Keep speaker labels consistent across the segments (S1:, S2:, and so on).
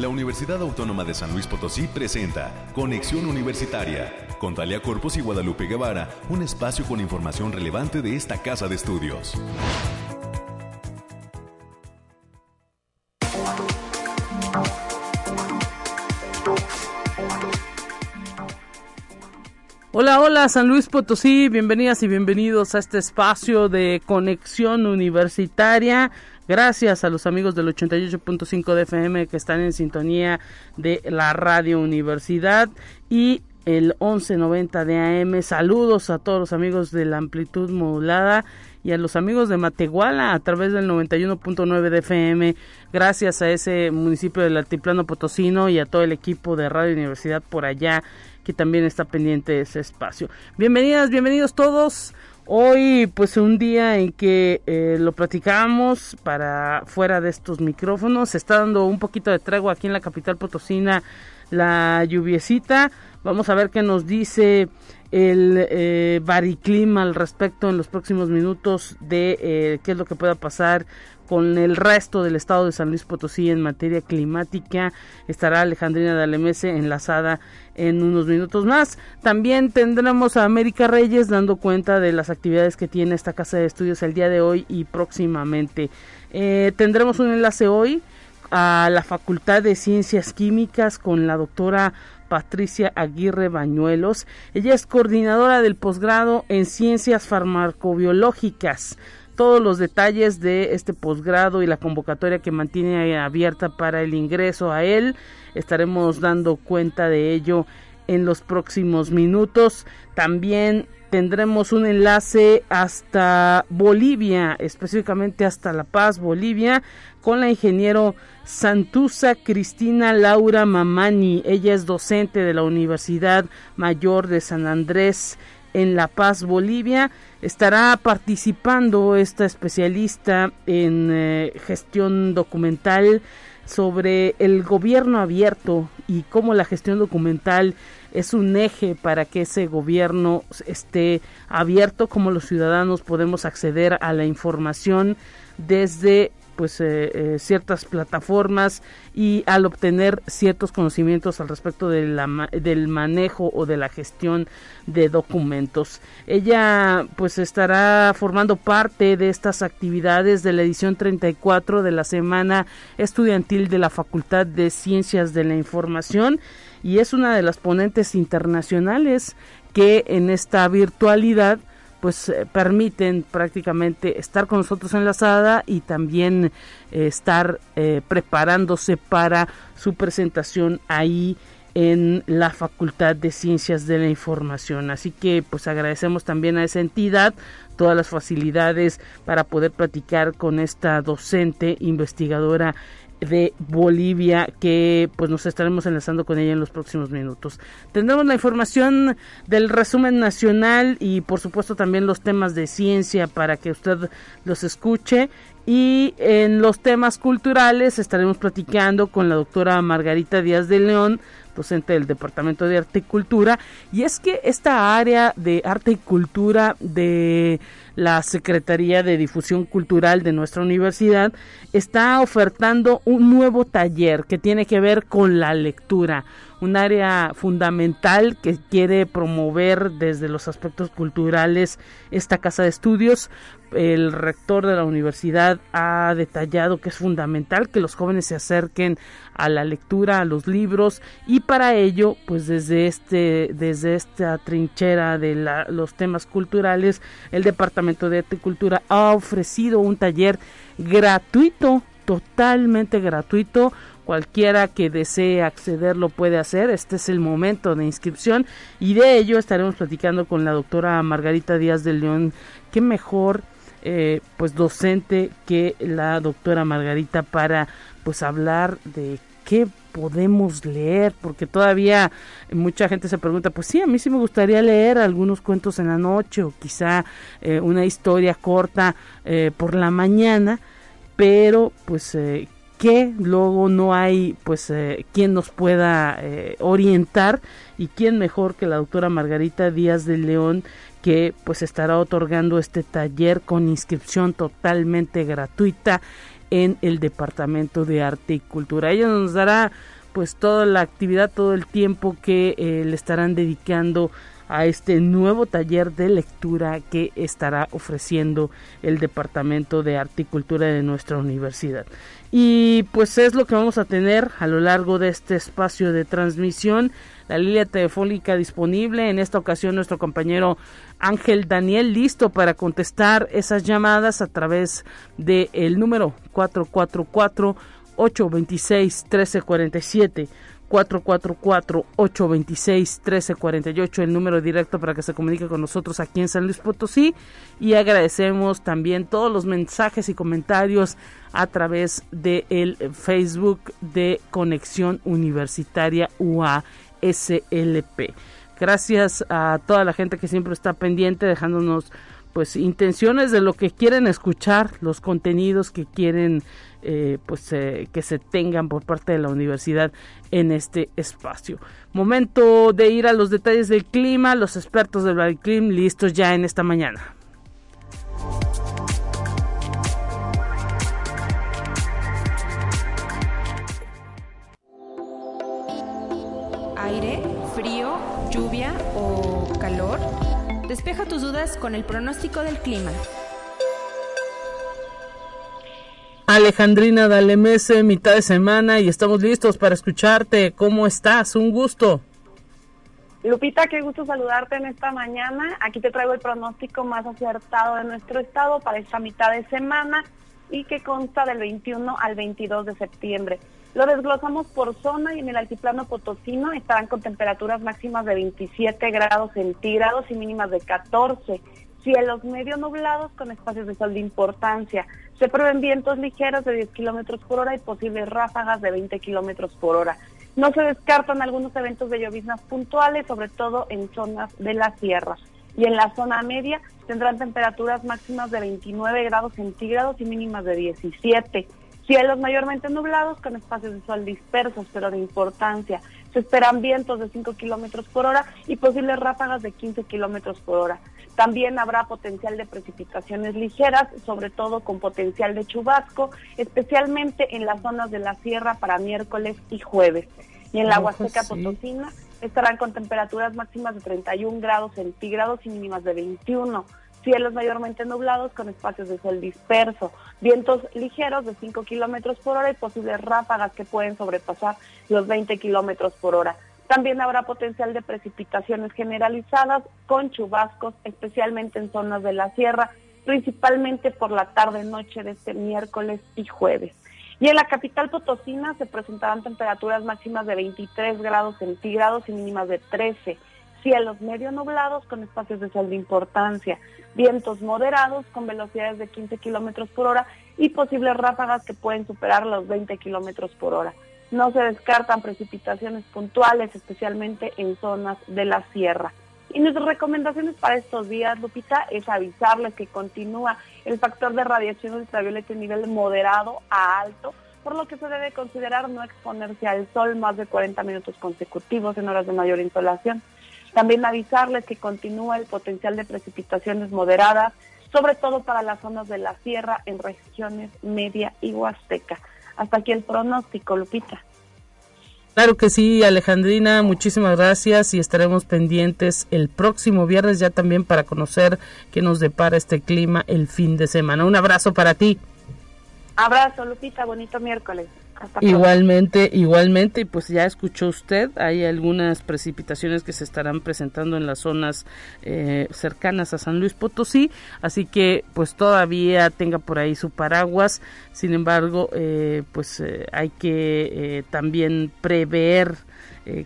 S1: la Universidad Autónoma de San Luis Potosí presenta Conexión Universitaria con Talia Corpus y Guadalupe Guevara, un espacio con información relevante de esta casa de estudios.
S2: Hola, hola San Luis Potosí, bienvenidas y bienvenidos a este espacio de conexión universitaria. Gracias a los amigos del 88.5 de FM que están en sintonía de la Radio Universidad y el 1190 de AM. Saludos a todos los amigos de la amplitud modulada y a los amigos de Matehuala a través del 91.9 de FM. Gracias a ese municipio del Altiplano Potosino y a todo el equipo de Radio Universidad por allá que también está pendiente de ese espacio. Bienvenidas, bienvenidos todos. Hoy pues un día en que eh, lo platicamos para fuera de estos micrófonos. Se está dando un poquito de tregua aquí en la capital potosina la lluviecita. Vamos a ver qué nos dice el eh, bariclima al respecto en los próximos minutos de eh, qué es lo que pueda pasar con el resto del estado de San Luis Potosí en materia climática. Estará Alejandrina de Alemese enlazada en unos minutos más. También tendremos a América Reyes dando cuenta de las actividades que tiene esta casa de estudios el día de hoy y próximamente. Eh, tendremos un enlace hoy a la Facultad de Ciencias Químicas con la doctora Patricia Aguirre Bañuelos. Ella es coordinadora del posgrado en Ciencias Farmacobiológicas todos los detalles de este posgrado y la convocatoria que mantiene abierta para el ingreso a él. Estaremos dando cuenta de ello en los próximos minutos. También tendremos un enlace hasta Bolivia, específicamente hasta La Paz, Bolivia, con la ingeniero Santusa Cristina Laura Mamani. Ella es docente de la Universidad Mayor de San Andrés en La Paz, Bolivia. Estará participando esta especialista en eh, gestión documental sobre el gobierno abierto y cómo la gestión documental es un eje para que ese gobierno esté abierto, cómo los ciudadanos podemos acceder a la información desde pues eh, eh, ciertas plataformas y al obtener ciertos conocimientos al respecto del manejo o de la gestión de documentos. Ella pues estará formando parte de estas actividades de la edición 34 de la Semana Estudiantil de la Facultad de Ciencias de la Información y es una de las ponentes internacionales que en esta virtualidad pues eh, permiten prácticamente estar con nosotros enlazada y también eh, estar eh, preparándose para su presentación ahí en la Facultad de Ciencias de la Información. Así que pues agradecemos también a esa entidad todas las facilidades para poder platicar con esta docente investigadora de Bolivia que pues nos estaremos enlazando con ella en los próximos minutos. Tendremos la información del resumen nacional y por supuesto también los temas de ciencia para que usted los escuche y en los temas culturales estaremos platicando con la doctora Margarita Díaz de León, del Departamento de Arte y Cultura, y es que esta área de arte y cultura de la Secretaría de Difusión Cultural de nuestra universidad está ofertando un nuevo taller que tiene que ver con la lectura, un área fundamental que quiere promover desde los aspectos culturales esta casa de estudios. El rector de la universidad ha detallado que es fundamental que los jóvenes se acerquen a la lectura, a los libros y para ello, pues desde este desde esta trinchera de los temas culturales, el Departamento de Arte y Cultura ha ofrecido un taller gratuito, totalmente gratuito Cualquiera que desee acceder lo puede hacer. Este es el momento de inscripción y de ello estaremos platicando con la doctora Margarita Díaz de León. Qué mejor eh, pues docente que la doctora Margarita para pues hablar de qué podemos leer, porque todavía mucha gente se pregunta, pues sí, a mí sí me gustaría leer algunos cuentos en la noche o quizá eh, una historia corta eh, por la mañana, pero pues que luego no hay pues eh, quien nos pueda eh, orientar y quién mejor que la doctora Margarita Díaz de León que pues estará otorgando este taller con inscripción totalmente gratuita en el Departamento de Arte y Cultura. Ella nos dará pues toda la actividad, todo el tiempo que eh, le estarán dedicando a este nuevo taller de lectura que estará ofreciendo el Departamento de Arte y Cultura de nuestra universidad. Y pues es lo que vamos a tener a lo largo de este espacio de transmisión. La línea telefónica disponible. En esta ocasión nuestro compañero Ángel Daniel listo para contestar esas llamadas a través del el número 444 826 1347 444-826-1348, el número directo para que se comunique con nosotros aquí en San Luis Potosí. Y agradecemos también todos los mensajes y comentarios a través del el Facebook de Conexión Universitaria UASLP. Gracias a toda la gente que siempre está pendiente, dejándonos pues intenciones de lo que quieren escuchar, los contenidos que quieren eh, pues eh, que se tengan por parte de la universidad en este espacio. Momento de ir a los detalles del clima, los expertos del Valclim listos ya en esta mañana.
S3: Despeja tus dudas con el pronóstico del clima.
S2: Alejandrina Dalemese, mitad de semana y estamos listos para escucharte. ¿Cómo estás? Un gusto.
S4: Lupita, qué gusto saludarte en esta mañana. Aquí te traigo el pronóstico más acertado de nuestro estado para esta mitad de semana y que consta del 21 al 22 de septiembre. Lo desglosamos por zona y en el altiplano potosino estarán con temperaturas máximas de 27 grados centígrados y mínimas de 14. Cielos medio nublados con espacios de sol de importancia. Se prevén vientos ligeros de 10 kilómetros por hora y posibles ráfagas de 20 kilómetros por hora. No se descartan algunos eventos de lloviznas puntuales, sobre todo en zonas de la sierra. Y en la zona media tendrán temperaturas máximas de 29 grados centígrados y mínimas de 17. Cielos mayormente nublados con espacios de sol dispersos, pero de importancia. Se esperan vientos de 5 kilómetros por hora y posibles ráfagas de 15 kilómetros por hora. También habrá potencial de precipitaciones ligeras, sobre todo con potencial de chubasco, especialmente en las zonas de la sierra para miércoles y jueves. Y en la Huasteca Potosina estarán con temperaturas máximas de 31 grados centígrados y mínimas de 21. Cielos mayormente nublados con espacios de sol disperso, vientos ligeros de 5 kilómetros por hora y posibles ráfagas que pueden sobrepasar los 20 kilómetros por hora. También habrá potencial de precipitaciones generalizadas con chubascos, especialmente en zonas de la sierra, principalmente por la tarde-noche de este miércoles y jueves. Y en la capital potosina se presentarán temperaturas máximas de 23 grados centígrados y mínimas de 13. Cielos medio nublados con espacios de sol de importancia. Vientos moderados con velocidades de 15 kilómetros por hora y posibles ráfagas que pueden superar los 20 kilómetros por hora. No se descartan precipitaciones puntuales, especialmente en zonas de la sierra. Y nuestras recomendaciones para estos días, Lupita, es avisarles que continúa el factor de radiación ultravioleta en nivel moderado a alto, por lo que se debe considerar no exponerse al sol más de 40 minutos consecutivos en horas de mayor insolación. También avisarles que continúa el potencial de precipitaciones moderadas, sobre todo para las zonas de la sierra en regiones media y huasteca. Hasta aquí el pronóstico, Lupita.
S2: Claro que sí, Alejandrina, muchísimas gracias y estaremos pendientes el próximo viernes ya también para conocer qué nos depara este clima el fin de semana. Un abrazo para ti.
S4: Abrazo, Lupita, bonito miércoles
S2: igualmente, igualmente, pues ya escuchó usted, hay algunas precipitaciones que se estarán presentando en las zonas eh, cercanas a San Luis Potosí, así que pues todavía tenga por ahí su paraguas, sin embargo, eh, pues eh, hay que también prever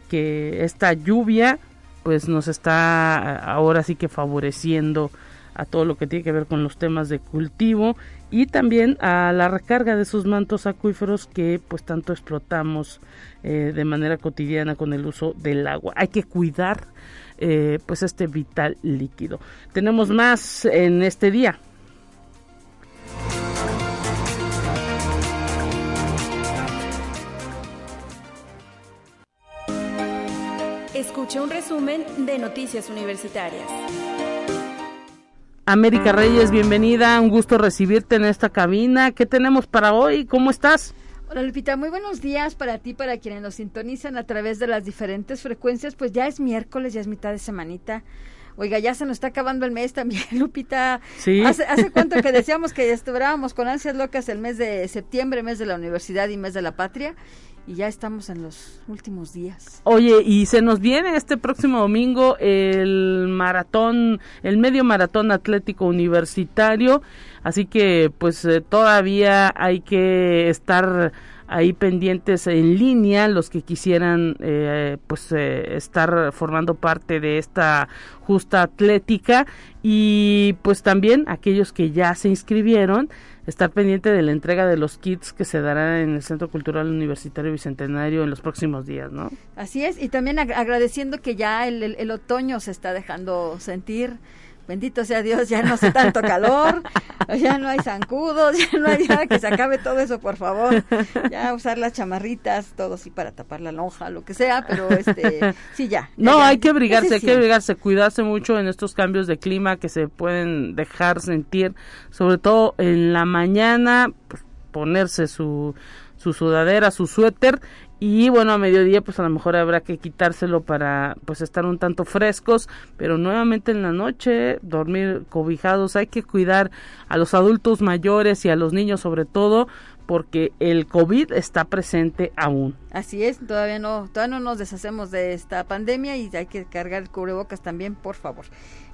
S2: que esta lluvia pues nos está ahora sí que favoreciendo a todo lo que tiene que ver con los temas de cultivo y también a la recarga de esos mantos acuíferos que pues tanto explotamos eh, de manera cotidiana con el uso del agua. Hay que cuidar eh, pues este vital líquido. Tenemos más en este día.
S3: Escucha un resumen de Noticias Universitarias.
S2: América Reyes, bienvenida, un gusto recibirte en esta cabina. ¿Qué tenemos para hoy? ¿Cómo estás?
S5: Hola Lupita, muy buenos días para ti, para quienes nos sintonizan a través de las diferentes frecuencias. Pues ya es miércoles, ya es mitad de semanita. Oiga, ya se nos está acabando el mes también, Lupita.
S2: Sí.
S5: ¿Hace, hace cuánto que decíamos que estuviéramos con ansias locas el mes de septiembre, mes de la universidad y mes de la patria? Y ya estamos en los últimos días.
S2: Oye, y se nos viene este próximo domingo el maratón, el medio maratón atlético universitario. Así que pues eh, todavía hay que estar ahí pendientes en línea los que quisieran eh, pues eh, estar formando parte de esta justa atlética y pues también aquellos que ya se inscribieron estar pendiente de la entrega de los kits que se darán en el Centro Cultural Universitario Bicentenario en los próximos días, ¿no?
S5: Así es, y también ag agradeciendo que ya el otoño se está dejando sentir bendito sea Dios, ya no hace tanto calor, ya no hay zancudos, ya no hay nada que se acabe todo eso, por favor. Ya usar las chamarritas, todo así para tapar la lonja, lo que sea, pero este, sí, ya.
S2: No,
S5: ya,
S2: hay que abrigarse, hay
S5: sí.
S2: que abrigarse, cuidarse mucho en estos cambios de clima que se pueden dejar sentir, sobre todo en la mañana, pues, ponerse su, su sudadera, su suéter y bueno a mediodía pues a lo mejor habrá que quitárselo para pues estar un tanto frescos pero nuevamente en la noche dormir cobijados hay que cuidar a los adultos mayores y a los niños sobre todo porque el COVID está presente aún.
S5: Así es, todavía no, todavía no nos deshacemos de esta pandemia y hay que cargar el cubrebocas también, por favor.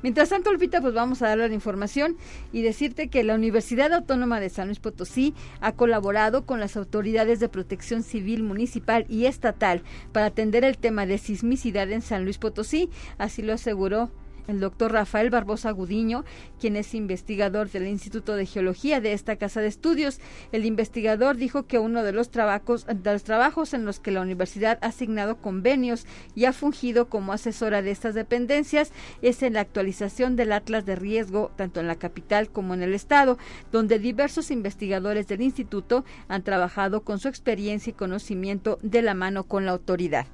S5: Mientras tanto, Lupita, pues vamos a darle la información y decirte que la Universidad Autónoma de San Luis Potosí ha colaborado con las autoridades de protección civil municipal y estatal para atender el tema de sismicidad en San Luis Potosí, así lo aseguró el doctor Rafael Barbosa Gudiño, quien es investigador del Instituto de Geología de esta casa de estudios. El investigador dijo que uno de los trabajos, de los trabajos en los que la universidad ha asignado convenios y ha fungido como asesora de estas dependencias es en la actualización del Atlas de Riesgo, tanto en la capital como en el estado, donde diversos investigadores del instituto han trabajado con su experiencia y conocimiento de la mano con la autoridad.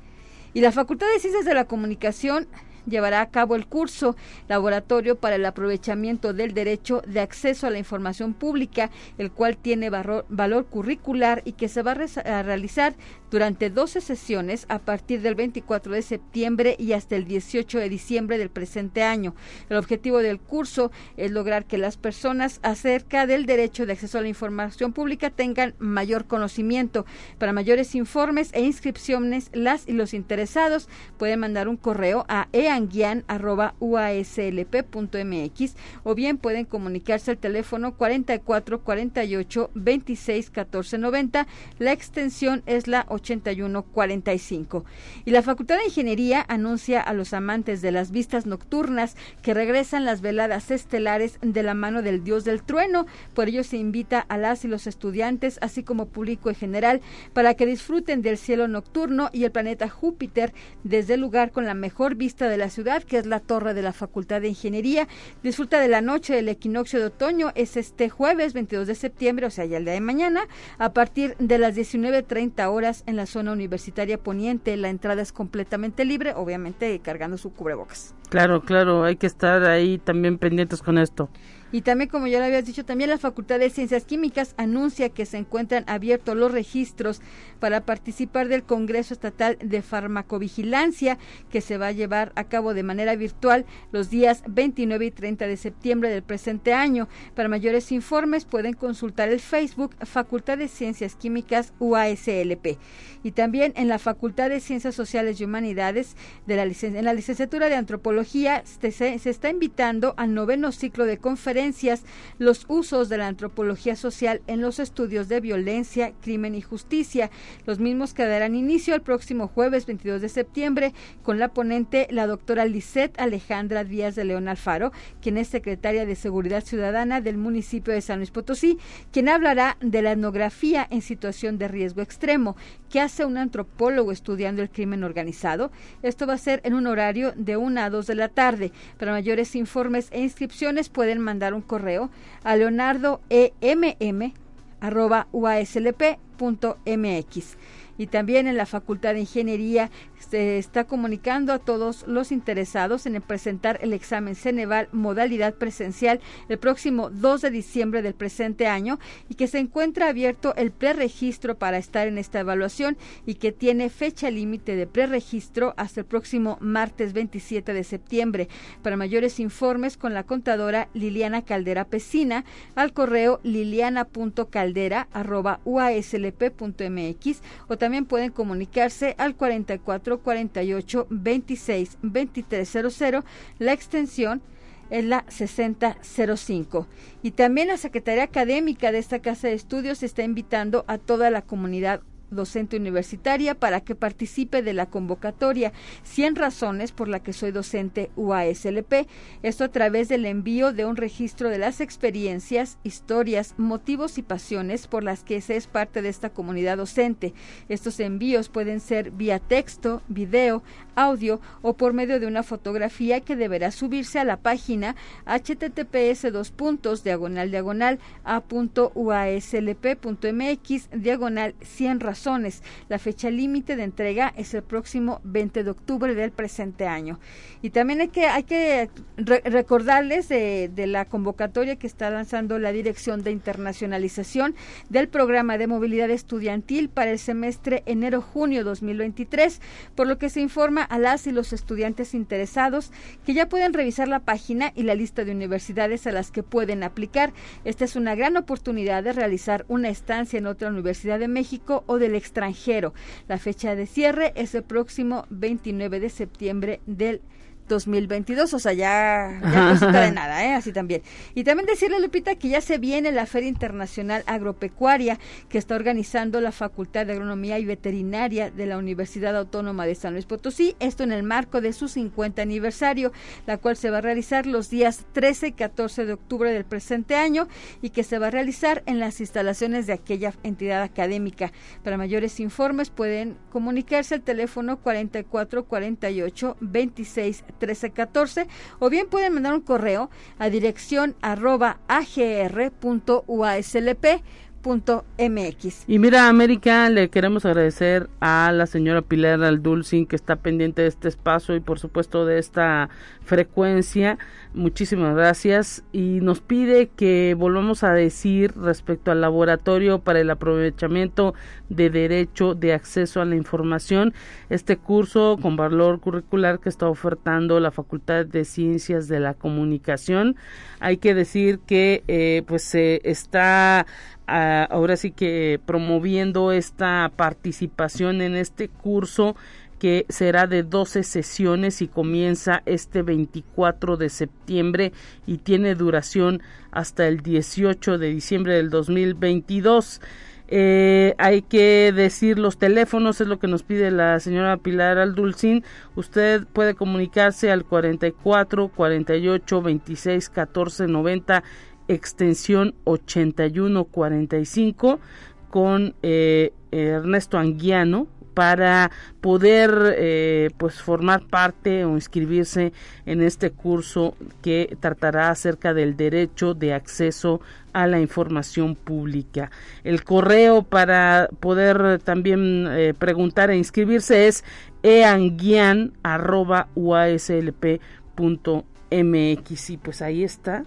S5: Y la Facultad de Ciencias de la Comunicación llevará a cabo el curso Laboratorio para el aprovechamiento del derecho de acceso a la información pública, el cual tiene valor, curricular y que se va a, realizar durante 12 sesiones a partir del 24 de septiembre y hasta el 18 de diciembre del presente año. El objetivo del curso es lograr que las personas acerca del derecho de acceso a la información pública tengan mayor conocimiento. Para mayores informes e inscripciones, las y los interesados pueden mandar un correo a eanguian.uaslp.mx o bien pueden comunicarse al teléfono 44 48 26 14 90. La extensión es la 8145. Y la Facultad de Ingeniería anuncia a los amantes de las vistas nocturnas que regresan las veladas estelares de la mano del dios del trueno. Por ello se invita a las y los estudiantes, así como público en general, para que disfruten del cielo nocturno y el planeta Júpiter desde el lugar con la mejor vista de la ciudad, que es la torre de la Facultad de Ingeniería. Disfruta de la noche del equinoccio de otoño, es este jueves 22 de septiembre, o sea, ya el día de mañana, a partir de las 19.30 horas en la zona universitaria poniente. La entrada es completamente libre, obviamente cargando su cubrebocas.
S2: Claro, claro, hay que estar ahí también pendientes con esto.
S5: Y también, como ya lo habías dicho, también la Facultad de Ciencias Químicas anuncia que se encuentran abiertos los registros para participar del Congreso Estatal de Farmacovigilancia que se va a llevar a cabo de manera virtual los días 29 y 30 de septiembre del presente año. Para mayores informes pueden consultar el Facebook Facultad de Ciencias Químicas UASLP. Y también en la Facultad de Ciencias Sociales y Humanidades de la en la licenciatura de Antropología se, se está invitando al noveno ciclo de conferencias los usos de la antropología social en los estudios de violencia, crimen y justicia. Los mismos que darán inicio el próximo jueves 22 de septiembre con la ponente la doctora Lisette Alejandra Díaz de León Alfaro, quien es secretaria de Seguridad Ciudadana del municipio de San Luis Potosí, quien hablará de la etnografía en situación de riesgo extremo. ¿Qué hace un antropólogo estudiando el crimen organizado? Esto va a ser en un horario de 1 a 2 de la tarde. Para mayores informes e inscripciones pueden mandar un correo a leonardoemm arroba uaslp.mx. uaslp.mx y también en la Facultad de Ingeniería se está comunicando a todos los interesados en presentar el examen Ceneval modalidad presencial el próximo 2 de diciembre del presente año y que se encuentra abierto el preregistro para estar en esta evaluación y que tiene fecha límite de preregistro hasta el próximo martes 27 de septiembre. Para mayores informes con la contadora Liliana Caldera Pesina al correo liliana.caldera@uaslp.mx o también pueden comunicarse al 44 48 26 2300, la extensión es la 6005. Y también la Secretaría Académica de esta Casa de Estudios está invitando a toda la comunidad docente universitaria para que participe de la convocatoria 100 razones por la que soy docente UASLP. Esto a través del envío de un registro de las experiencias, historias, motivos y pasiones por las que se es parte de esta comunidad docente. Estos envíos pueden ser vía texto, video, audio o por medio de una fotografía que deberá subirse a la página https dos puntos diagonal diagonal a.uaslp.mx diagonal 100 razones la fecha límite de entrega es el próximo 20 de octubre del presente año. Y también hay que, hay que recordarles de, de la convocatoria que está lanzando la Dirección de Internacionalización del Programa de Movilidad Estudiantil para el semestre enero-junio 2023, por lo que se informa a las y los estudiantes interesados que ya pueden revisar la página y la lista de universidades a las que pueden aplicar. Esta es una gran oportunidad de realizar una estancia en otra universidad de México o de del extranjero. La fecha de cierre es el próximo 29 de septiembre del 2022, o sea, ya, ya de nada, ¿eh? así también. Y también decirle, Lupita, que ya se viene la Feria Internacional Agropecuaria que está organizando la Facultad de Agronomía y Veterinaria de la Universidad Autónoma de San Luis Potosí, esto en el marco de su 50 aniversario, la cual se va a realizar los días 13 y 14 de octubre del presente año y que se va a realizar en las instalaciones de aquella entidad académica. Para mayores informes pueden comunicarse al teléfono 44 48 26 1314 o bien pueden mandar un correo a dirección arroba
S2: Y mira, América, le queremos agradecer a la señora Pilar Aldulcin que está pendiente de este espacio y por supuesto de esta frecuencia. Muchísimas gracias y nos pide que volvamos a decir respecto al laboratorio para el aprovechamiento de derecho de acceso a la información, este curso con valor curricular que está ofertando la Facultad de Ciencias de la Comunicación. Hay que decir que eh, pues se está ah, ahora sí que promoviendo esta participación en este curso que será de 12 sesiones y comienza este 24 de septiembre y tiene duración hasta el 18 de diciembre del 2022. Eh, hay que decir los teléfonos, es lo que nos pide la señora Pilar Aldulcín. Usted puede comunicarse al 44 48 26 14 90 extensión 81 45 con eh, Ernesto Anguiano para poder eh, pues formar parte o inscribirse en este curso que tratará acerca del derecho de acceso a la información pública. El correo para poder también eh, preguntar e inscribirse es eanguian.uaslp.mx y pues ahí está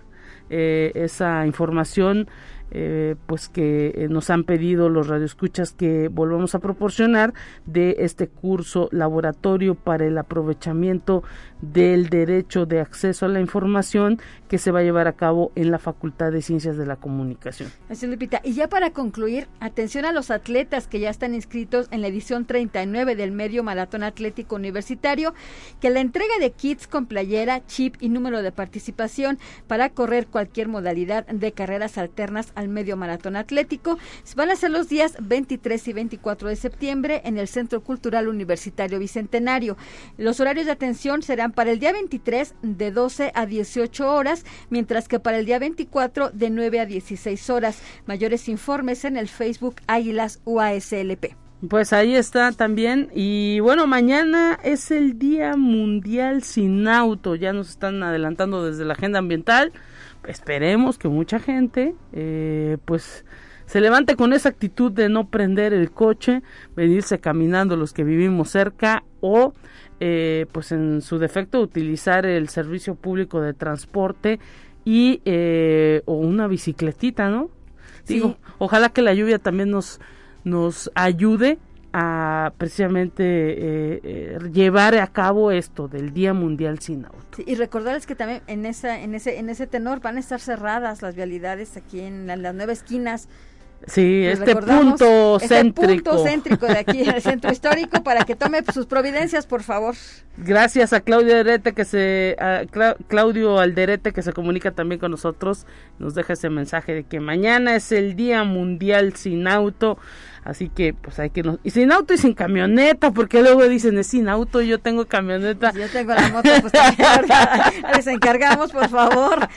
S2: eh, esa información eh, pues que eh, nos han pedido los radioescuchas que volvamos a proporcionar de este curso laboratorio para el aprovechamiento del derecho de acceso a la información que se va a llevar a cabo en la Facultad de Ciencias de la Comunicación.
S5: Así Lupita. Y ya para concluir, atención a los atletas que ya están inscritos en la edición 39 del Medio Maratón Atlético Universitario, que la entrega de kits con playera, chip y número de participación para correr cualquier modalidad de carreras alternas al Medio Maratón Atlético van a ser los días 23 y 24 de septiembre en el Centro Cultural Universitario Bicentenario. Los horarios de atención serán para el día 23 de 12 a 18 horas, mientras que para el día 24 de 9 a 16 horas. Mayores informes en el Facebook Águilas UASLP.
S2: Pues ahí está también. Y bueno, mañana es el Día Mundial sin Auto. Ya nos están adelantando desde la agenda ambiental. Esperemos que mucha gente, eh, pues se levante con esa actitud de no prender el coche, venirse caminando los que vivimos cerca o eh, pues en su defecto utilizar el servicio público de transporte y eh, o una bicicletita, ¿no? Digo, ojalá que la lluvia también nos nos ayude a precisamente eh, eh, llevar a cabo esto del Día Mundial sin Auto.
S5: y recordarles que también en esa en ese en ese tenor van a estar cerradas las vialidades aquí en las nueve esquinas
S2: Sí, este punto este céntrico.
S5: punto céntrico de aquí, el centro histórico, para que tome sus providencias, por favor.
S2: Gracias a Claudio Alderete que se, Claudio Alderete que se comunica también con nosotros, nos deja ese mensaje de que mañana es el Día Mundial sin Auto. Así que, pues hay que irnos. Y sin auto y sin camioneta, porque luego dicen, es sin auto, yo tengo camioneta.
S5: yo tengo la moto, pues les encargamos, por favor.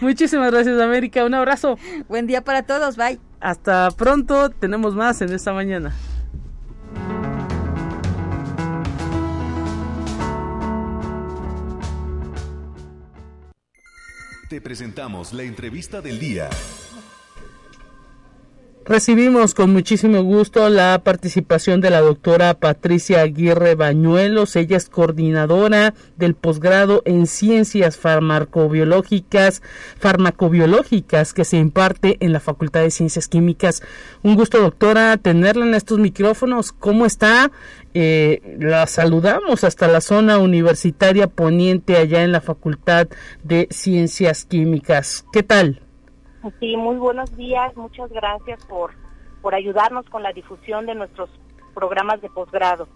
S2: Muchísimas gracias, América. Un abrazo.
S5: Buen día para todos. Bye.
S2: Hasta pronto. Tenemos más en esta mañana.
S1: Te presentamos la entrevista del día.
S2: Recibimos con muchísimo gusto la participación de la doctora Patricia Aguirre Bañuelos. Ella es coordinadora del posgrado en ciencias farmacobiológicas, farmacobiológicas que se imparte en la Facultad de Ciencias Químicas. Un gusto, doctora, tenerla en estos micrófonos. ¿Cómo está? Eh, la saludamos hasta la zona universitaria poniente allá en la Facultad de Ciencias Químicas. ¿Qué tal?
S6: Sí, muy buenos días. Muchas gracias por, por ayudarnos con la difusión de nuestros programas de posgrado.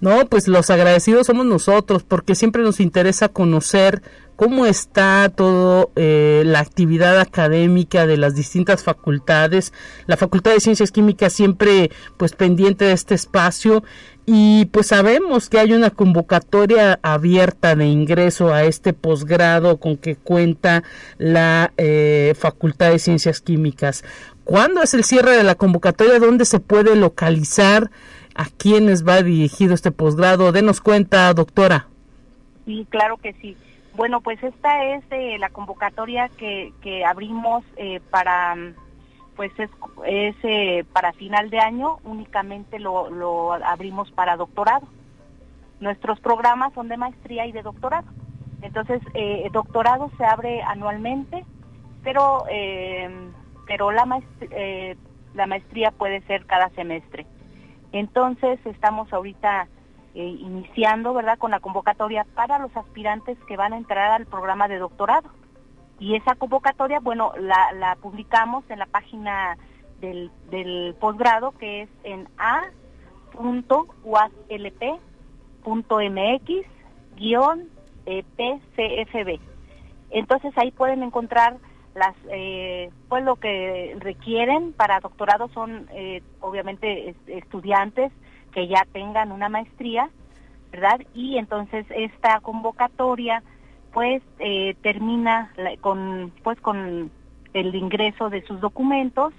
S2: No, pues los agradecidos somos nosotros porque siempre nos interesa conocer cómo está todo eh, la actividad académica de las distintas facultades. La Facultad de Ciencias Químicas siempre pues pendiente de este espacio y pues sabemos que hay una convocatoria abierta de ingreso a este posgrado con que cuenta la eh, Facultad de Ciencias Químicas. ¿Cuándo es el cierre de la convocatoria? ¿Dónde se puede localizar? ¿A quiénes va dirigido este posgrado? Denos cuenta, doctora.
S6: Sí, claro que sí. Bueno, pues esta es eh, la convocatoria que, abrimos eh, para, pues es, es eh, para final de año, únicamente lo, abrimos para doctorado. Nuestros programas son de maestría y de doctorado. Entonces, doctorado se abre anualmente, pero, pero la, maestría, la maestría puede ser cada semestre. Entonces, estamos ahorita eh, iniciando, ¿verdad?, con la convocatoria para los aspirantes que van a entrar al programa de doctorado. Y esa convocatoria, bueno, la, publicamos en la página del, posgrado, que es en a.uaslp.mx-pcfb. Entonces ahí pueden encontrar las eh, pues lo que requieren para doctorado son eh, obviamente estudiantes que ya tengan una maestría, ¿verdad? Y entonces esta convocatoria pues eh, termina con pues con el ingreso de sus documentos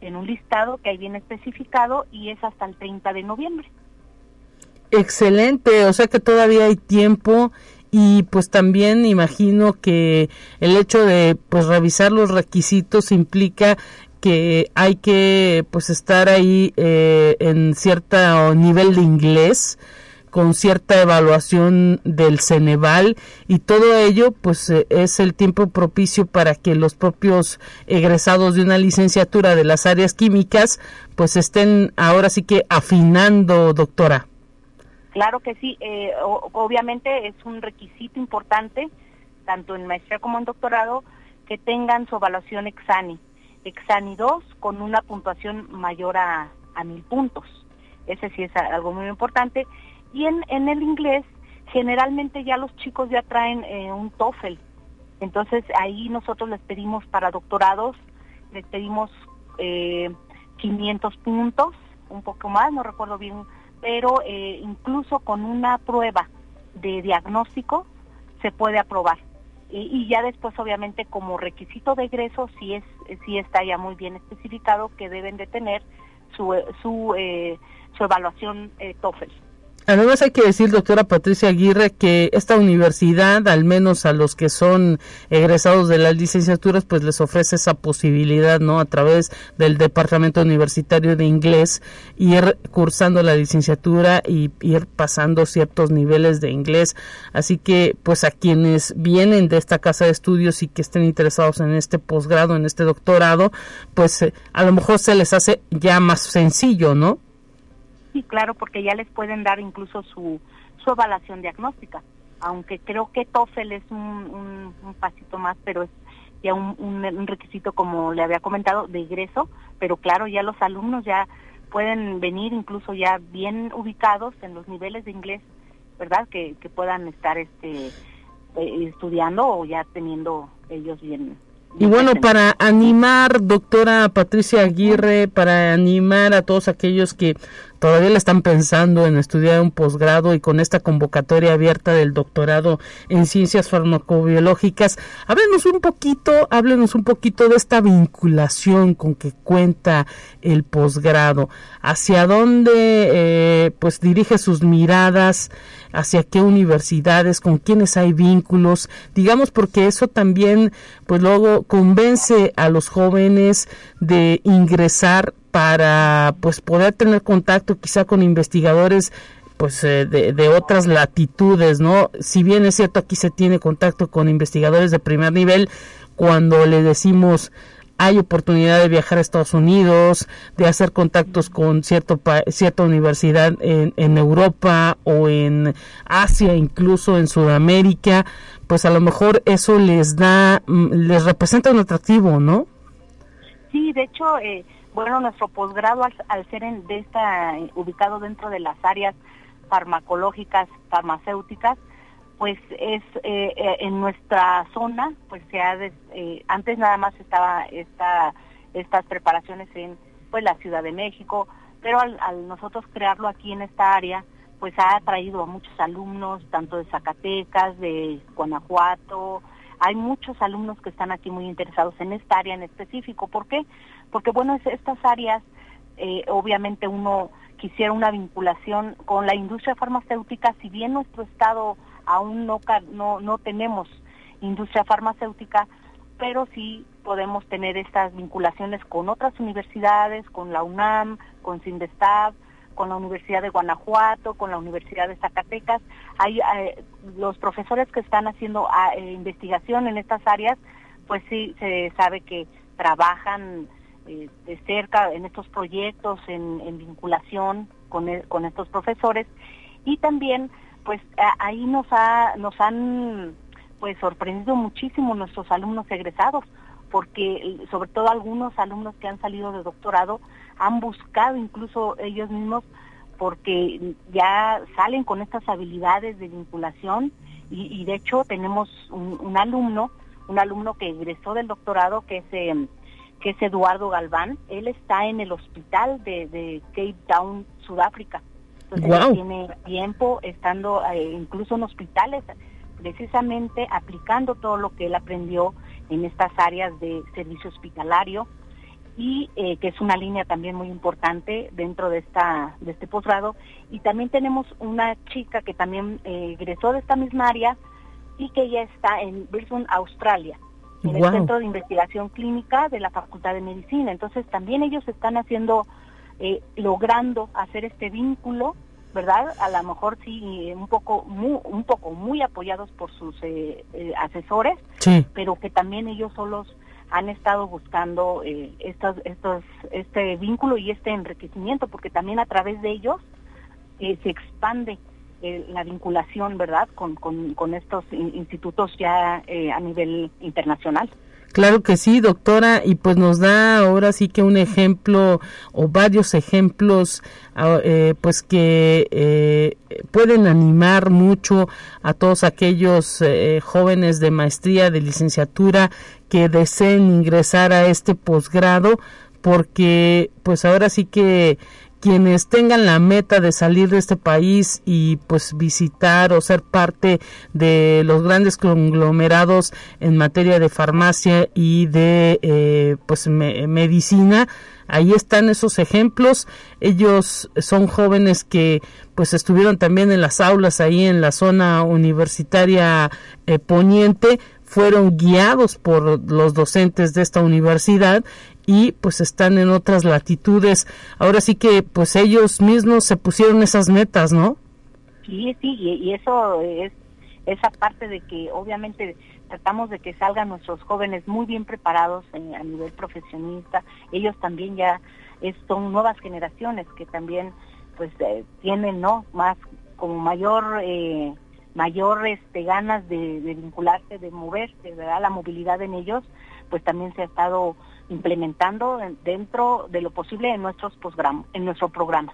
S6: en un listado que ahí viene especificado y es hasta el 30 de noviembre.
S2: Excelente, o sea que todavía hay tiempo y pues también imagino que el hecho de pues revisar los requisitos implica que hay que pues estar ahí eh, en cierto nivel de inglés con cierta evaluación del Ceneval y todo ello pues eh, es el tiempo propicio para que los propios egresados de una licenciatura de las áreas químicas pues estén ahora sí que afinando doctora.
S6: Claro que sí, eh, obviamente es un requisito importante tanto en maestría como en doctorado que tengan su evaluación exani Exani 2 con una puntuación mayor a, mil puntos. Ese sí es algo muy importante. Y en, en el inglés, generalmente ya los chicos ya traen eh, un TOEFL. Entonces ahí nosotros les pedimos para doctorados, les pedimos eh, 500 puntos, un poco más, no recuerdo bien, pero eh, incluso con una prueba de diagnóstico se puede aprobar y, ya después obviamente como requisito de egreso sí es sí está ya muy bien especificado que deben de tener su su, eh, su evaluación eh, TOEFL.
S2: Además hay que decir, doctora Patricia Aguirre, que esta universidad, al menos a los que son egresados de las licenciaturas, pues les ofrece esa posibilidad, ¿no? A través del Departamento Universitario de Inglés, ir cursando la licenciatura y ir pasando ciertos niveles de inglés. Así que, pues a quienes vienen de esta casa de estudios y que estén interesados en este posgrado, en este doctorado, pues eh, a lo mejor se les hace ya más sencillo, ¿no?
S6: Sí, claro, porque ya les pueden dar incluso su, su evaluación diagnóstica, aunque creo que TOEFL es un, un, pasito más, pero es ya un, un, requisito, como le había comentado, de ingreso, pero claro, ya los alumnos ya pueden venir incluso ya bien ubicados en los niveles de inglés, ¿verdad? Que, que puedan estar este eh, estudiando o ya teniendo ellos bien
S2: y bueno, para animar, doctora Patricia Aguirre, para animar a todos aquellos que todavía le están pensando en estudiar un posgrado y con esta convocatoria abierta del doctorado en ciencias farmacobiológicas, háblenos un poquito, háblenos un poquito de esta vinculación con que cuenta el posgrado, hacia dónde eh, pues dirige sus miradas, hacia qué universidades, con quiénes hay vínculos, digamos porque eso también pues luego convence a los jóvenes de ingresar para pues poder tener contacto quizá con investigadores pues eh, de, de, otras latitudes, ¿no? Si bien es cierto aquí se tiene contacto con investigadores de primer nivel, cuando le decimos hay oportunidad de viajar a Estados Unidos, de hacer contactos con cierto cierta universidad en, en Europa o en Asia, incluso en Sudamérica, pues a lo mejor eso les da, mm, les representa un atractivo, ¿no?
S6: Sí, de hecho, eh, bueno, nuestro posgrado al, ser de esta, ubicado dentro de las áreas farmacológicas, farmacéuticas, pues es eh, eh, en nuestra zona, pues se ha, eh, antes nada más estaba esta, estas preparaciones en pues la Ciudad de México, pero al nosotros crearlo aquí en esta área, pues ha atraído a muchos alumnos, tanto de Zacatecas, de Guanajuato, hay muchos alumnos que están aquí muy interesados en esta área en específico. ¿Por qué? Porque, bueno, estas áreas, eh, obviamente uno quisiera una vinculación con la industria farmacéutica, si bien nuestro estado aún no, no, no tenemos industria farmacéutica, pero sí podemos tener estas vinculaciones con otras universidades, con la UNAM, con CINDESTAB, con la Universidad de Guanajuato, con la Universidad de Zacatecas. Hay eh, los profesores que están haciendo ah, eh, investigación en estas áreas, pues sí se sabe que trabajan eh, de cerca en estos proyectos, en, vinculación con, e, con estos profesores. Y también pues ahí nos ha nos han pues sorprendido muchísimo nuestros alumnos egresados porque sobre todo algunos alumnos que han salido de doctorado han buscado incluso ellos mismos porque ya salen con estas habilidades de vinculación. Y, de hecho tenemos un, alumno, un alumno que egresó del doctorado que es, eh, que es Eduardo Galván, él está en el hospital de, Cape Town, Sudáfrica. Entonces tiene tiempo estando eh, incluso en hospitales, precisamente aplicando todo lo que él aprendió en estas áreas de servicio hospitalario y eh, que es una línea también muy importante dentro de esta de este posgrado. Y también tenemos una chica que también eh, egresó de esta misma área y que ya está en Brisbane, Australia, en el Centro de Investigación Clínica de la Facultad de Medicina. Entonces también ellos están haciendo, eh, logrando hacer este vínculo, ¿verdad? A lo mejor sí un poco muy, un poco muy apoyados por sus asesores, pero que también ellos solos han estado buscando eh, estos, estos, este vínculo y este enriquecimiento, porque también a través de ellos eh, se expande eh, la vinculación, ¿verdad?, con, con, estos institutos ya eh, a nivel internacional.
S2: Claro que sí, doctora, y pues nos da ahora sí que un ejemplo o varios ejemplos, ah, eh, pues que eh, pueden animar mucho a todos aquellos eh, jóvenes de maestría, de licenciatura que deseen ingresar a este posgrado, porque pues ahora sí que quienes tengan la meta de salir de este país y pues visitar o ser parte de los grandes conglomerados en materia de farmacia y de eh, pues medicina ahí están esos ejemplos. Ellos son jóvenes que pues estuvieron también en las aulas ahí en la zona universitaria eh, poniente, fueron guiados por los docentes de esta universidad y pues están en otras latitudes. Ahora sí que pues ellos mismos se pusieron esas metas, ¿no?
S6: Sí, sí, y eso es esa parte de que obviamente tratamos de que salgan nuestros jóvenes muy bien preparados a nivel profesionista. Ellos también ya son nuevas generaciones que también pues eh, tienen no más como mayor eh, mayor este ganas de, vincularse, de moverse, ¿verdad? La movilidad en ellos, pues también se ha estado implementando dentro de lo posible en nuestros en nuestro programa.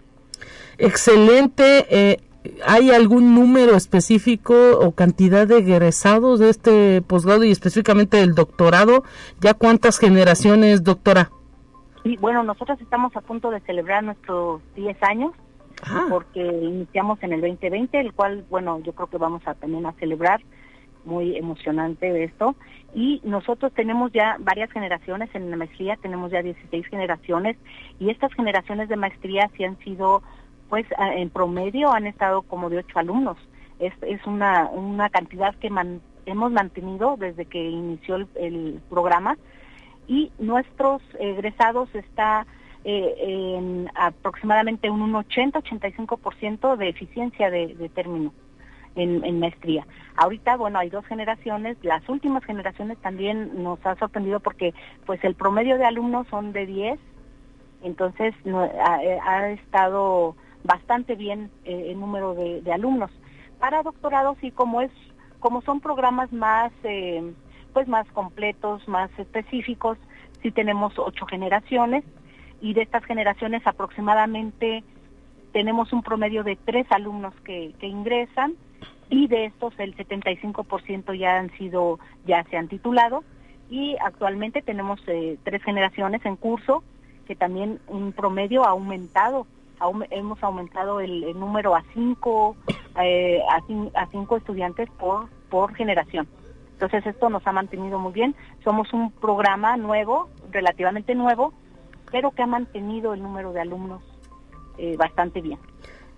S2: Excelente. Eh, ¿Hay algún número específico o cantidad de egresados de este posgrado y específicamente del doctorado? ¿Ya cuántas generaciones, doctora?
S6: Sí, bueno, nosotros estamos a punto de celebrar nuestros 10 años ah. porque iniciamos en el 2020, el cual, bueno, yo creo que vamos a también a celebrar muy emocionante esto. Y nosotros tenemos ya varias generaciones en la maestría, tenemos ya 16 generaciones y estas generaciones de maestría sí han sido pues en promedio han estado como de ocho alumnos. Es, es una, una cantidad que hemos mantenido desde que inició el, programa y nuestros egresados está eh, en aproximadamente un 80-85% de eficiencia de término en, maestría. Ahorita, bueno, hay dos generaciones, las últimas generaciones también nos ha sorprendido porque pues el promedio de alumnos son de 10, entonces no, ha, estado bastante bien eh, el número de, alumnos. Para doctorados y como es como son programas más eh, pues más completos, más específicos, sí tenemos ocho generaciones y de estas generaciones aproximadamente tenemos un promedio de tres alumnos que, ingresan y de estos el 75% ya han sido ya se han titulado y actualmente tenemos eh, tres generaciones en curso que también un promedio ha aumentado hemos aumentado el, número a cinco, eh, a, cinco estudiantes por generación. Entonces esto nos ha mantenido muy bien. Somos un programa nuevo, relativamente nuevo, pero que ha mantenido el número de alumnos eh, bastante bien.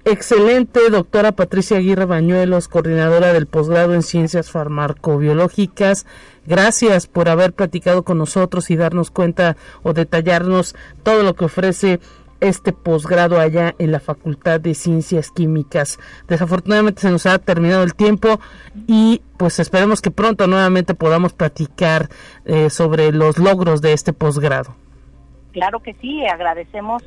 S2: Excelente, doctora Patricia Aguirre Bañuelos, coordinadora del posgrado en Ciencias Farmacobiológicas. Gracias por haber platicado con nosotros y darnos cuenta o detallarnos todo lo que ofrece este posgrado allá en la Facultad de Ciencias Químicas. Desafortunadamente se nos ha terminado el tiempo y pues esperemos que pronto nuevamente podamos platicar eh, sobre los logros de este posgrado.
S6: Claro que sí, agradecemos,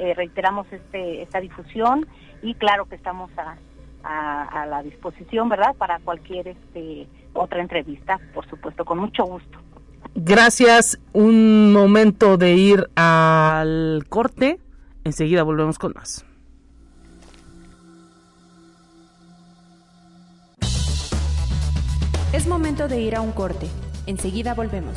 S6: eh, reiteramos este, esta difusión y claro que estamos a, a, a la disposición, ¿verdad? Para cualquier este, otra entrevista, por supuesto, con mucho gusto.
S2: Gracias. Un momento de ir al corte Enseguida volvemos con más.
S3: Es momento de ir a un corte. Enseguida volvemos.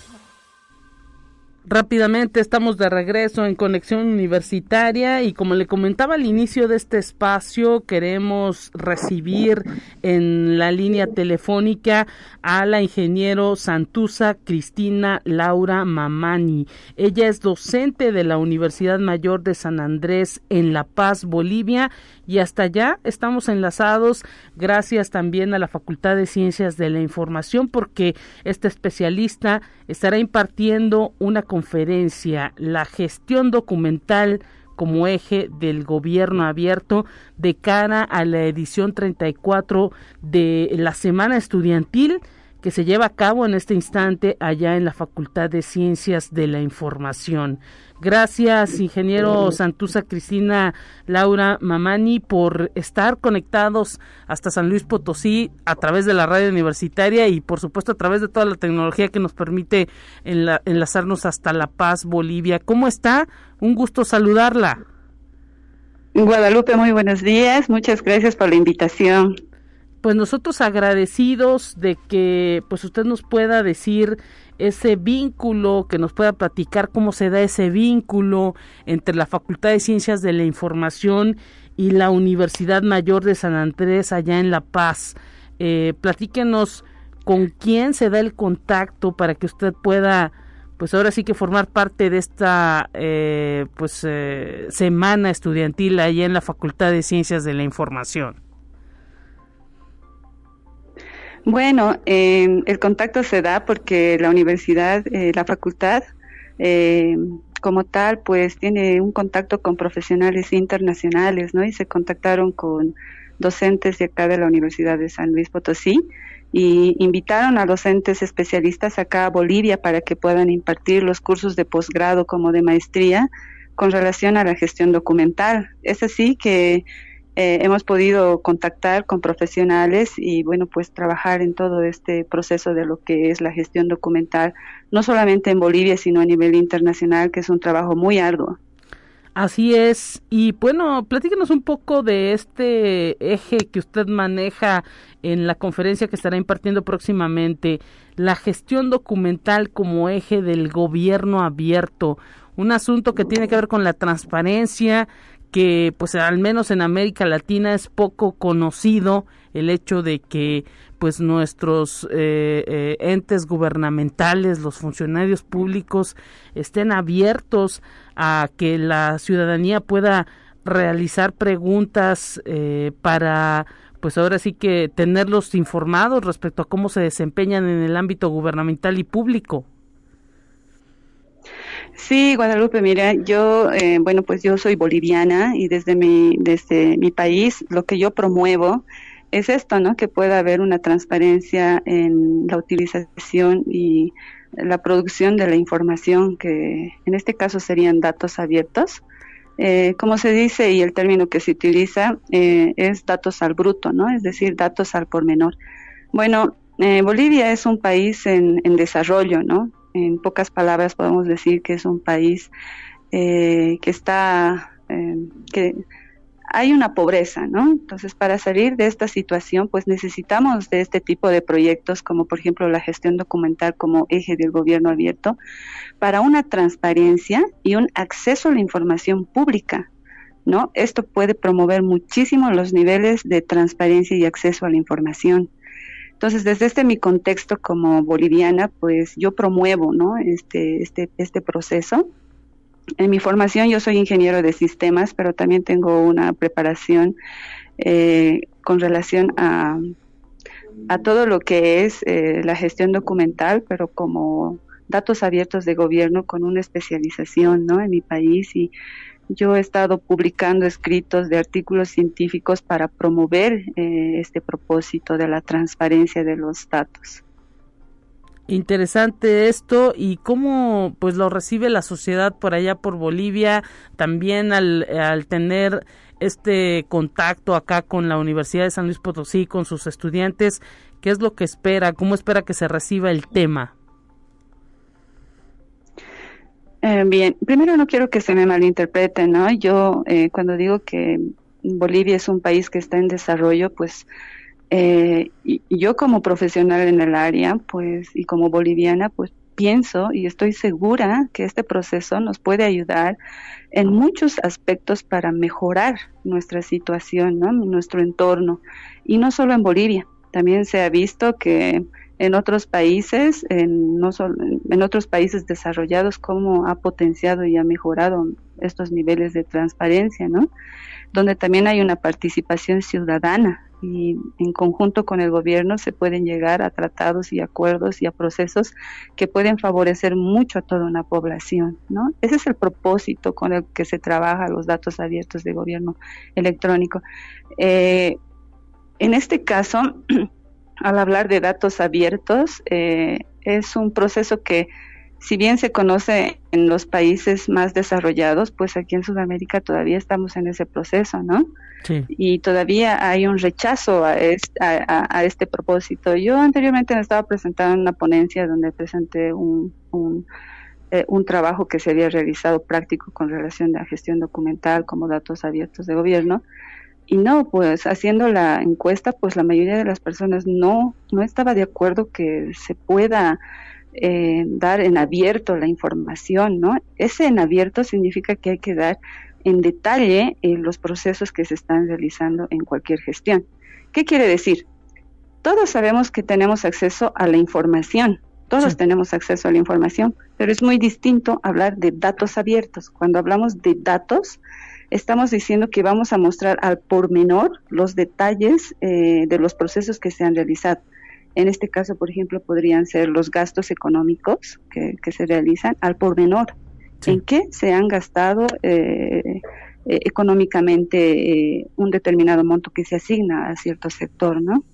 S2: Rápidamente estamos de regreso en Conexión Universitaria y como le comentaba al inicio de este espacio, queremos recibir en la línea telefónica a la ingeniero Santusa Cristina Laura Mamani. Ella es docente de la Universidad Mayor de San Andrés en La Paz, Bolivia y hasta allá estamos enlazados gracias también a la Facultad de Ciencias de la Información porque este especialista estará impartiendo una conferencia, la gestión documental como eje del gobierno abierto de cara a la edición 34 de la Semana Estudiantil que se lleva a cabo en este instante allá en la Facultad de Ciencias de la Información. Gracias, ingeniero Santusa Cristina Laura Mamani, por estar conectados hasta San Luis Potosí a través de la radio universitaria y, por supuesto, a través de toda la tecnología que nos permite enlazarnos hasta La Paz, Bolivia. ¿Cómo está? Un gusto saludarla.
S7: Guadalupe, muy buenos días. Muchas gracias por la invitación.
S2: Pues nosotros agradecidos de que pues usted nos pueda decir ese vínculo, que nos pueda platicar cómo se da ese vínculo entre la Facultad de Ciencias de la Información y la Universidad Mayor de San Andrés allá en La Paz. Eh, platíquenos con quién se da el contacto para que usted pueda pues ahora sí que formar parte de esta eh, pues eh, semana estudiantil ahí en la Facultad de Ciencias de la Información.
S7: Bueno, eh, el contacto se da porque la universidad, eh, la facultad, eh, como tal, pues tiene un contacto con profesionales internacionales, ¿no? Y se contactaron con docentes de acá de la Universidad de San Luis Potosí y invitaron a docentes especialistas acá a Bolivia para que puedan impartir los cursos de posgrado como de maestría con relación a la gestión documental. Es así que eh, hemos podido contactar con profesionales y bueno pues trabajar en todo este proceso de lo que es la gestión documental no solamente en Bolivia sino a nivel internacional que es un trabajo muy arduo.
S2: Así es. Y bueno, platíquenos un poco de este eje que usted maneja en la conferencia que estará impartiendo próximamente, la gestión documental como eje del gobierno abierto, un asunto que tiene que ver con la transparencia, que pues al menos en América Latina es poco conocido el hecho de que pues nuestros eh, eh, entes gubernamentales, los funcionarios públicos estén abiertos a que la ciudadanía pueda realizar preguntas eh, para pues ahora sí que tenerlos informados respecto a cómo se desempeñan en el ámbito gubernamental y público.
S7: Sí, Guadalupe, mira, yo, eh, bueno, pues yo soy boliviana y desde mi, desde mi país lo que yo promuevo es esto, ¿no? Que pueda haber una transparencia en la utilización y la producción de la información, que en este caso serían datos abiertos. Eh, como se dice y el término que se utiliza eh, es datos al bruto, ¿no? Es decir, datos al por menor. Bueno, eh, Bolivia es un país en, en desarrollo, ¿no? En pocas palabras podemos decir que es un país eh, que está, eh, que hay una pobreza, ¿no? Entonces, para salir de esta situación, pues necesitamos de este tipo de proyectos, como por ejemplo la gestión documental como eje del gobierno abierto, para una transparencia y un acceso a la información pública, ¿no? Esto puede promover muchísimo los niveles de transparencia y acceso a la información. Entonces, desde este mi contexto como boliviana, pues yo promuevo, ¿no? Este, este, este proceso. En mi formación yo soy ingeniero de sistemas, pero también tengo una preparación eh, con relación a, a todo lo que es eh, la gestión documental, pero como datos abiertos de gobierno con una especialización, ¿no? En mi país y yo he estado publicando escritos de artículos científicos para promover eh, este propósito de la transparencia de los datos.
S2: Interesante esto y cómo pues lo recibe la sociedad por allá por Bolivia, también al, al tener este contacto acá con la Universidad de San Luis Potosí, con sus estudiantes, ¿qué es lo que espera? ¿Cómo espera que se reciba el tema?
S7: Eh, bien, primero no quiero que se me malinterprete, ¿no? Yo eh, cuando digo que Bolivia es un país que está en desarrollo, pues eh, y, yo como profesional en el área, pues y como boliviana, pues pienso y estoy segura que este proceso nos puede ayudar en muchos aspectos para mejorar nuestra situación, ¿no? Nuestro entorno y no solo en Bolivia. También se ha visto que en otros países, en, no solo, en otros países desarrollados, cómo ha potenciado y ha mejorado estos niveles de transparencia, ¿no? Donde también hay una participación ciudadana y en conjunto con el gobierno se pueden llegar a tratados y acuerdos y a procesos que pueden favorecer mucho a toda una población, ¿no? Ese es el propósito con el que se trabaja los datos abiertos de gobierno electrónico. Eh, en este caso, al hablar de datos abiertos, eh, es un proceso que, si bien se conoce en los países más desarrollados, pues aquí en Sudamérica todavía estamos en ese proceso, ¿no? Sí. Y todavía hay un rechazo a este, a, este propósito. Yo anteriormente me estaba presentando en una ponencia donde presenté un, un, eh, un trabajo que se había realizado práctico con relación a gestión documental como datos abiertos de gobierno y no, pues haciendo la encuesta, pues la mayoría de las personas no, no estaba de acuerdo que se pueda eh, dar en abierto la información, ¿no? Ese en abierto significa que hay que dar en detalle eh, los procesos que se están realizando en cualquier gestión. ¿Qué quiere decir? Todos sabemos que tenemos acceso a la información, todos tenemos acceso a la información, pero es muy distinto hablar de datos abiertos. Cuando hablamos de datos, estamos diciendo que vamos a mostrar al pormenor los detalles eh, de los procesos que se han realizado. En este caso, por ejemplo, podrían ser los gastos económicos que, se realizan al pormenor. ¿En qué se han gastado eh, eh, económicamente un determinado monto que se asigna a cierto sector, ¿no?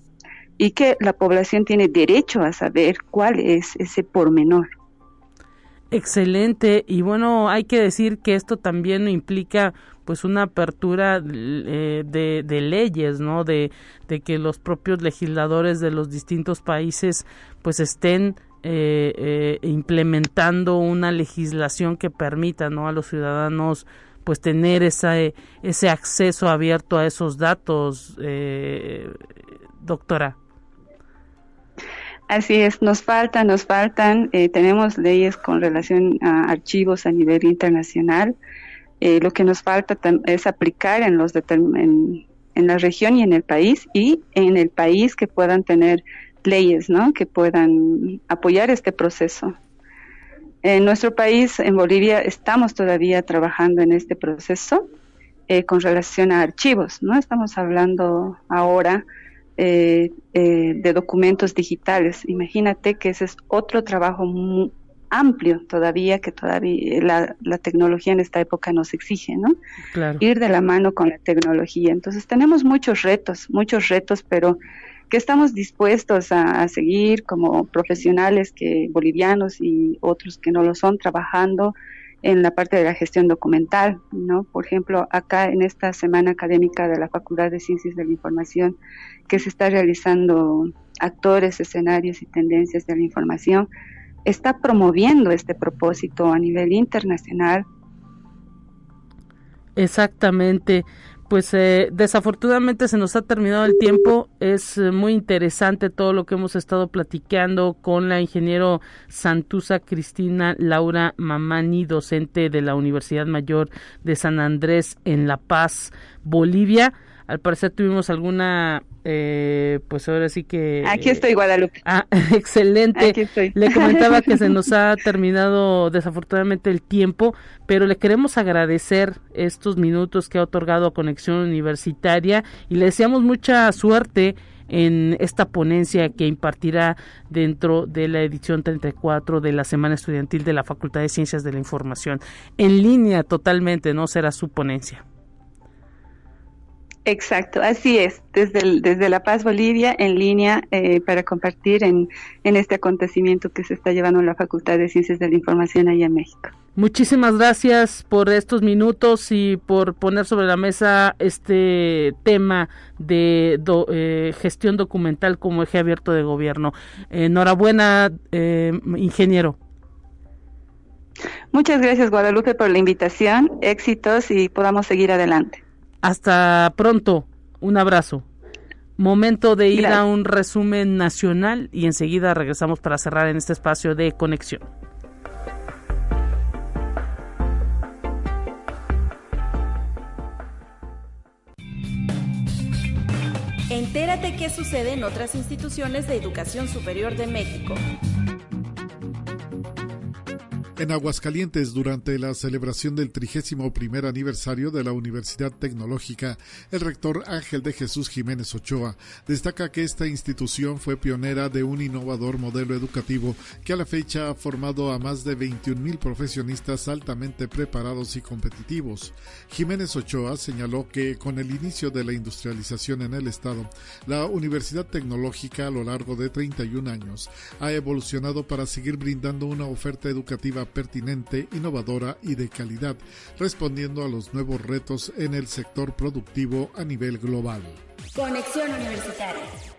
S7: Y que la población tiene derecho a saber cuál es ese pormenor.
S2: Excelente. Y bueno, hay que decir que esto también implica pues una apertura eh, de, de, leyes, ¿no? De, de, que los propios legisladores de los distintos países pues estén eh, eh, implementando una legislación que permita, ¿no? A los ciudadanos pues tener esa, ese acceso abierto a esos datos, doctora.
S7: Así es, nos faltan, nos faltan, tenemos leyes con relación a archivos a nivel internacional, eh, lo que nos falta es aplicar en, los en, la región y en el país y en el país que puedan tener leyes ¿no? que puedan apoyar este proceso. En nuestro país, en Bolivia, estamos todavía trabajando en este proceso eh, con relación a archivos. no Estamos hablando ahora eh, de documentos digitales. Imagínate que ese es otro trabajo muy, amplio todavía que todavía la, la, tecnología en esta época nos exige, ¿no? Ir de la mano con la tecnología. Entonces tenemos muchos retos, muchos retos, pero que estamos dispuestos a, a, seguir como profesionales que bolivianos y otros que no lo son trabajando en la parte de la gestión documental, ¿no? Por ejemplo, acá en esta semana académica de la Facultad de Ciencias de la Información que se está realizando actores, escenarios y tendencias de la información, está promoviendo este propósito a nivel internacional.
S2: Exactamente. Pues eh, desafortunadamente se nos ha terminado el tiempo. Es eh, muy interesante todo lo que hemos estado platicando con la ingeniero Santusa Cristina Laura Mamani, docente de la Universidad Mayor de San Andrés en La Paz, Bolivia. Al parecer tuvimos alguna eh, pues ahora sí que...
S7: Aquí estoy, Guadalupe.
S2: Ah, excelente. Aquí estoy. Le comentaba que se nos ha terminado desafortunadamente el tiempo, pero le queremos agradecer estos minutos que ha otorgado a Conexión Universitaria y le deseamos mucha suerte en esta ponencia que impartirá dentro de la edición 34 de la Semana Estudiantil de la Facultad de Ciencias de la Información. En línea totalmente, ¿no? Será su ponencia.
S7: Exacto, así es, desde, desde La Paz, Bolivia, en línea eh, para compartir en, en este acontecimiento que se está llevando en la Facultad de Ciencias de la Información allá en México.
S2: Muchísimas gracias por estos minutos y por poner sobre la mesa este tema de eh, gestión documental como eje abierto de gobierno. enhorabuena, eh, ingeniero.
S7: Muchas gracias, Guadalupe, por la invitación. Éxitos y podamos seguir adelante.
S2: Hasta pronto. Un abrazo. Momento de ir a un resumen nacional y enseguida regresamos para cerrar en este espacio de conexión.
S3: Entérate qué sucede en otras instituciones de educación superior de México.
S8: En Aguascalientes, durante la celebración del 31 aniversario de la Universidad Tecnológica, el rector Ángel de Jesús Jiménez Ochoa destaca que esta institución fue pionera de un innovador modelo educativo que a la fecha ha formado a más de 21 mil profesionistas altamente preparados y competitivos. Jiménez Ochoa señaló que con el inicio de la industrialización en el Estado, la Universidad Tecnológica a lo largo de 31 años ha evolucionado para seguir brindando una oferta educativa pertinente, innovadora y de calidad, respondiendo a los nuevos retos en el sector productivo a nivel global.
S3: Conexión Universitaria.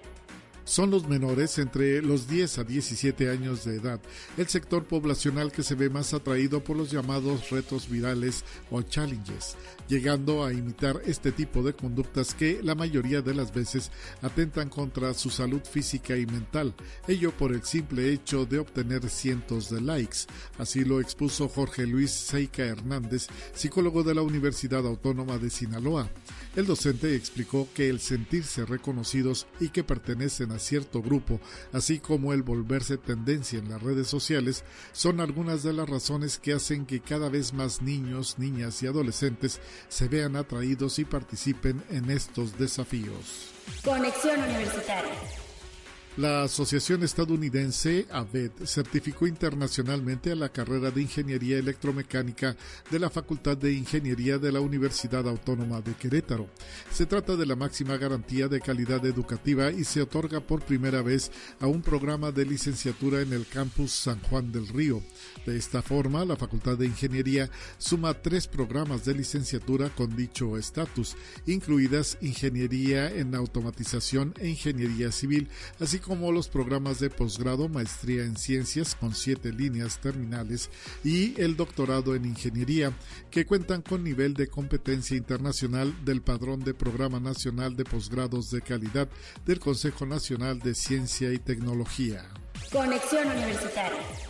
S8: Son los menores entre los 10 a 17 años de edad, el sector poblacional que se ve más atraído por los llamados retos virales o challenges, llegando a imitar este tipo de conductas que la mayoría de las veces atentan contra su salud física y mental, ello por el simple hecho de obtener cientos de likes. Así lo expuso Jorge Luis Seika Hernández, psicólogo de la Universidad Autónoma de Sinaloa. El docente explicó que el sentirse reconocidos y que pertenecen a cierto grupo, así como el volverse tendencia en las redes sociales, son algunas de las razones que hacen que cada vez más niños, niñas y adolescentes se vean atraídos y participen en estos desafíos.
S3: Conexión Universitaria.
S8: La Asociación Estadounidense AVED certificó internacionalmente a la carrera de Ingeniería Electromecánica de la Facultad de Ingeniería de la Universidad Autónoma de Querétaro. Se trata de la máxima garantía de calidad educativa y se otorga por primera vez a un programa de licenciatura en el campus San Juan del Río. De esta forma, la Facultad de Ingeniería suma tres programas de licenciatura con dicho estatus, incluidas Ingeniería en Automatización e Ingeniería Civil, así como los programas de posgrado, maestría en ciencias con siete líneas terminales y el doctorado en ingeniería, que cuentan con nivel de competencia internacional del Padrón de Programa Nacional de Posgrados de Calidad del Consejo Nacional de Ciencia y Tecnología.
S3: Conexión Universitaria.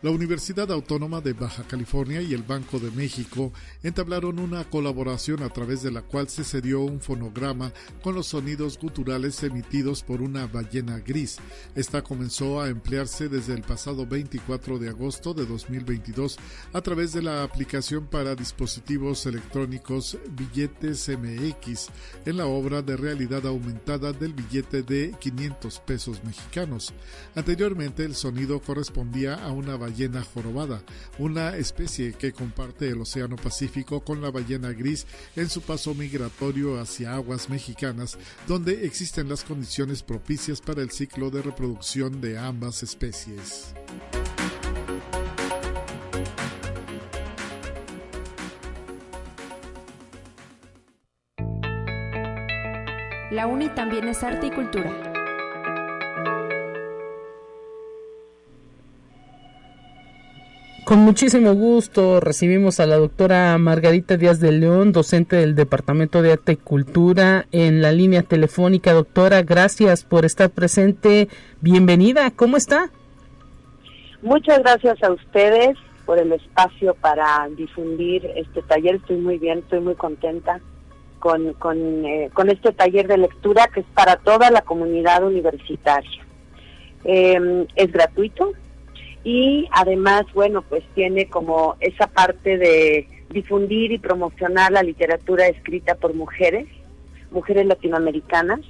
S8: La Universidad Autónoma de Baja California y el Banco de México entablaron una colaboración a través de la cual se cedió un fonograma con los sonidos guturales emitidos por una ballena gris. Esta comenzó a emplearse desde el pasado 24 de agosto de 2022 a través de la aplicación para dispositivos electrónicos Billetes MX en la obra de realidad aumentada del billete de 500 pesos mexicanos. Anteriormente el sonido correspondía a una ballena jorobada, una especie que comparte el Océano Pacífico con la ballena gris en su paso migratorio hacia aguas mexicanas, donde existen las condiciones propicias para el ciclo de reproducción de ambas especies.
S3: La UNI también es arte y cultura.
S2: Con muchísimo gusto recibimos a la doctora Margarita Díaz de León, docente del Departamento de Arte y Cultura en la línea telefónica. Doctora, gracias por estar presente. Bienvenida, ¿cómo está?
S9: Muchas gracias a ustedes por el espacio para difundir este taller. Estoy muy bien, estoy muy contenta con, con, eh, con este taller de lectura que es para toda la comunidad universitaria. Eh, es gratuito, y además, bueno, pues tiene como esa parte de difundir y promocionar la literatura escrita por mujeres, mujeres latinoamericanas,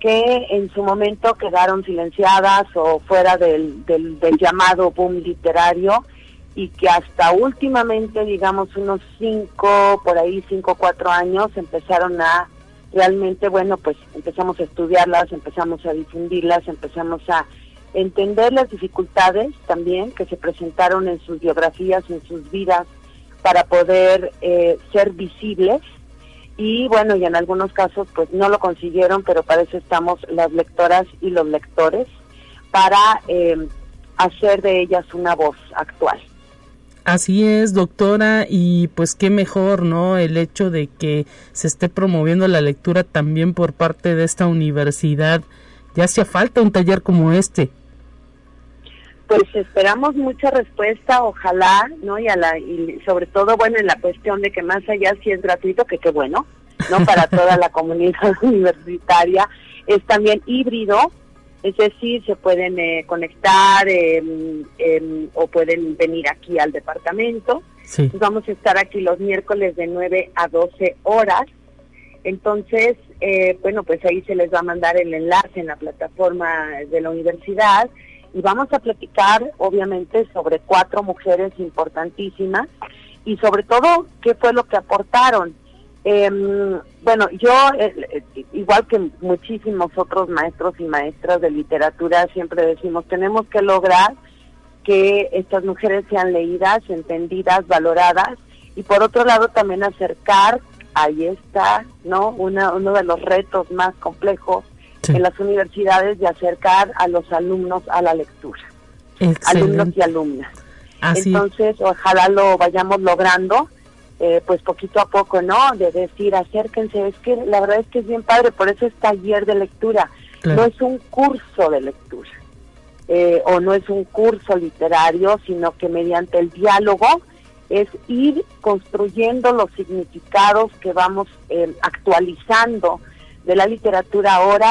S9: que en su momento quedaron silenciadas o fuera del, del, llamado boom literario y que hasta últimamente, digamos, unos cinco, por ahí cinco, cuatro años, empezaron a realmente, bueno, pues empezamos a estudiarlas, empezamos a difundirlas, empezamos a entender las dificultades también que se presentaron en sus biografías, en sus vidas, para poder eh, ser visibles. Y bueno, y en algunos casos pues no lo consiguieron, pero para eso estamos las lectoras y los lectores, para eh, hacer de ellas una voz actual.
S2: Así es, doctora, y pues qué mejor, ¿no? El hecho de que se esté promoviendo la lectura también por parte de esta universidad. Ya hacía falta un taller como este
S9: pues esperamos mucha respuesta, ojalá, ¿no? Y, a la, y sobre todo, bueno, en la cuestión de que más allá si es gratuito, que qué bueno, ¿no? Para toda la comunidad universitaria, es también híbrido, es decir, se pueden eh, conectar eh, o pueden venir aquí al departamento. Sí. Vamos a estar aquí los miércoles de 9 a 12 horas. Entonces, eh, bueno, pues ahí se les va a mandar el enlace en la plataforma de la universidad y vamos a platicar obviamente sobre cuatro mujeres importantísimas y sobre todo qué fue lo que aportaron. Em, bueno, yo, eh, eh, igual que muchísimos otros maestros y maestras de literatura, siempre decimos, tenemos que lograr que estas mujeres sean leídas, entendidas, valoradas, y por otro lado también acercar, ahí está, ¿no? Una, uno de los retos más complejos en las universidades de acercar a los alumnos a la lectura, alumnos y alumnas. Entonces, ojalá lo vayamos logrando, eh, pues poquito a poco, ¿no? De decir, acérquense, es que la verdad es que es bien padre, por eso es taller de lectura, no es un curso de lectura. Eh, o no es un curso literario, sino que mediante el diálogo es ir construyendo los significados que vamos eh, actualizando de la literatura ahora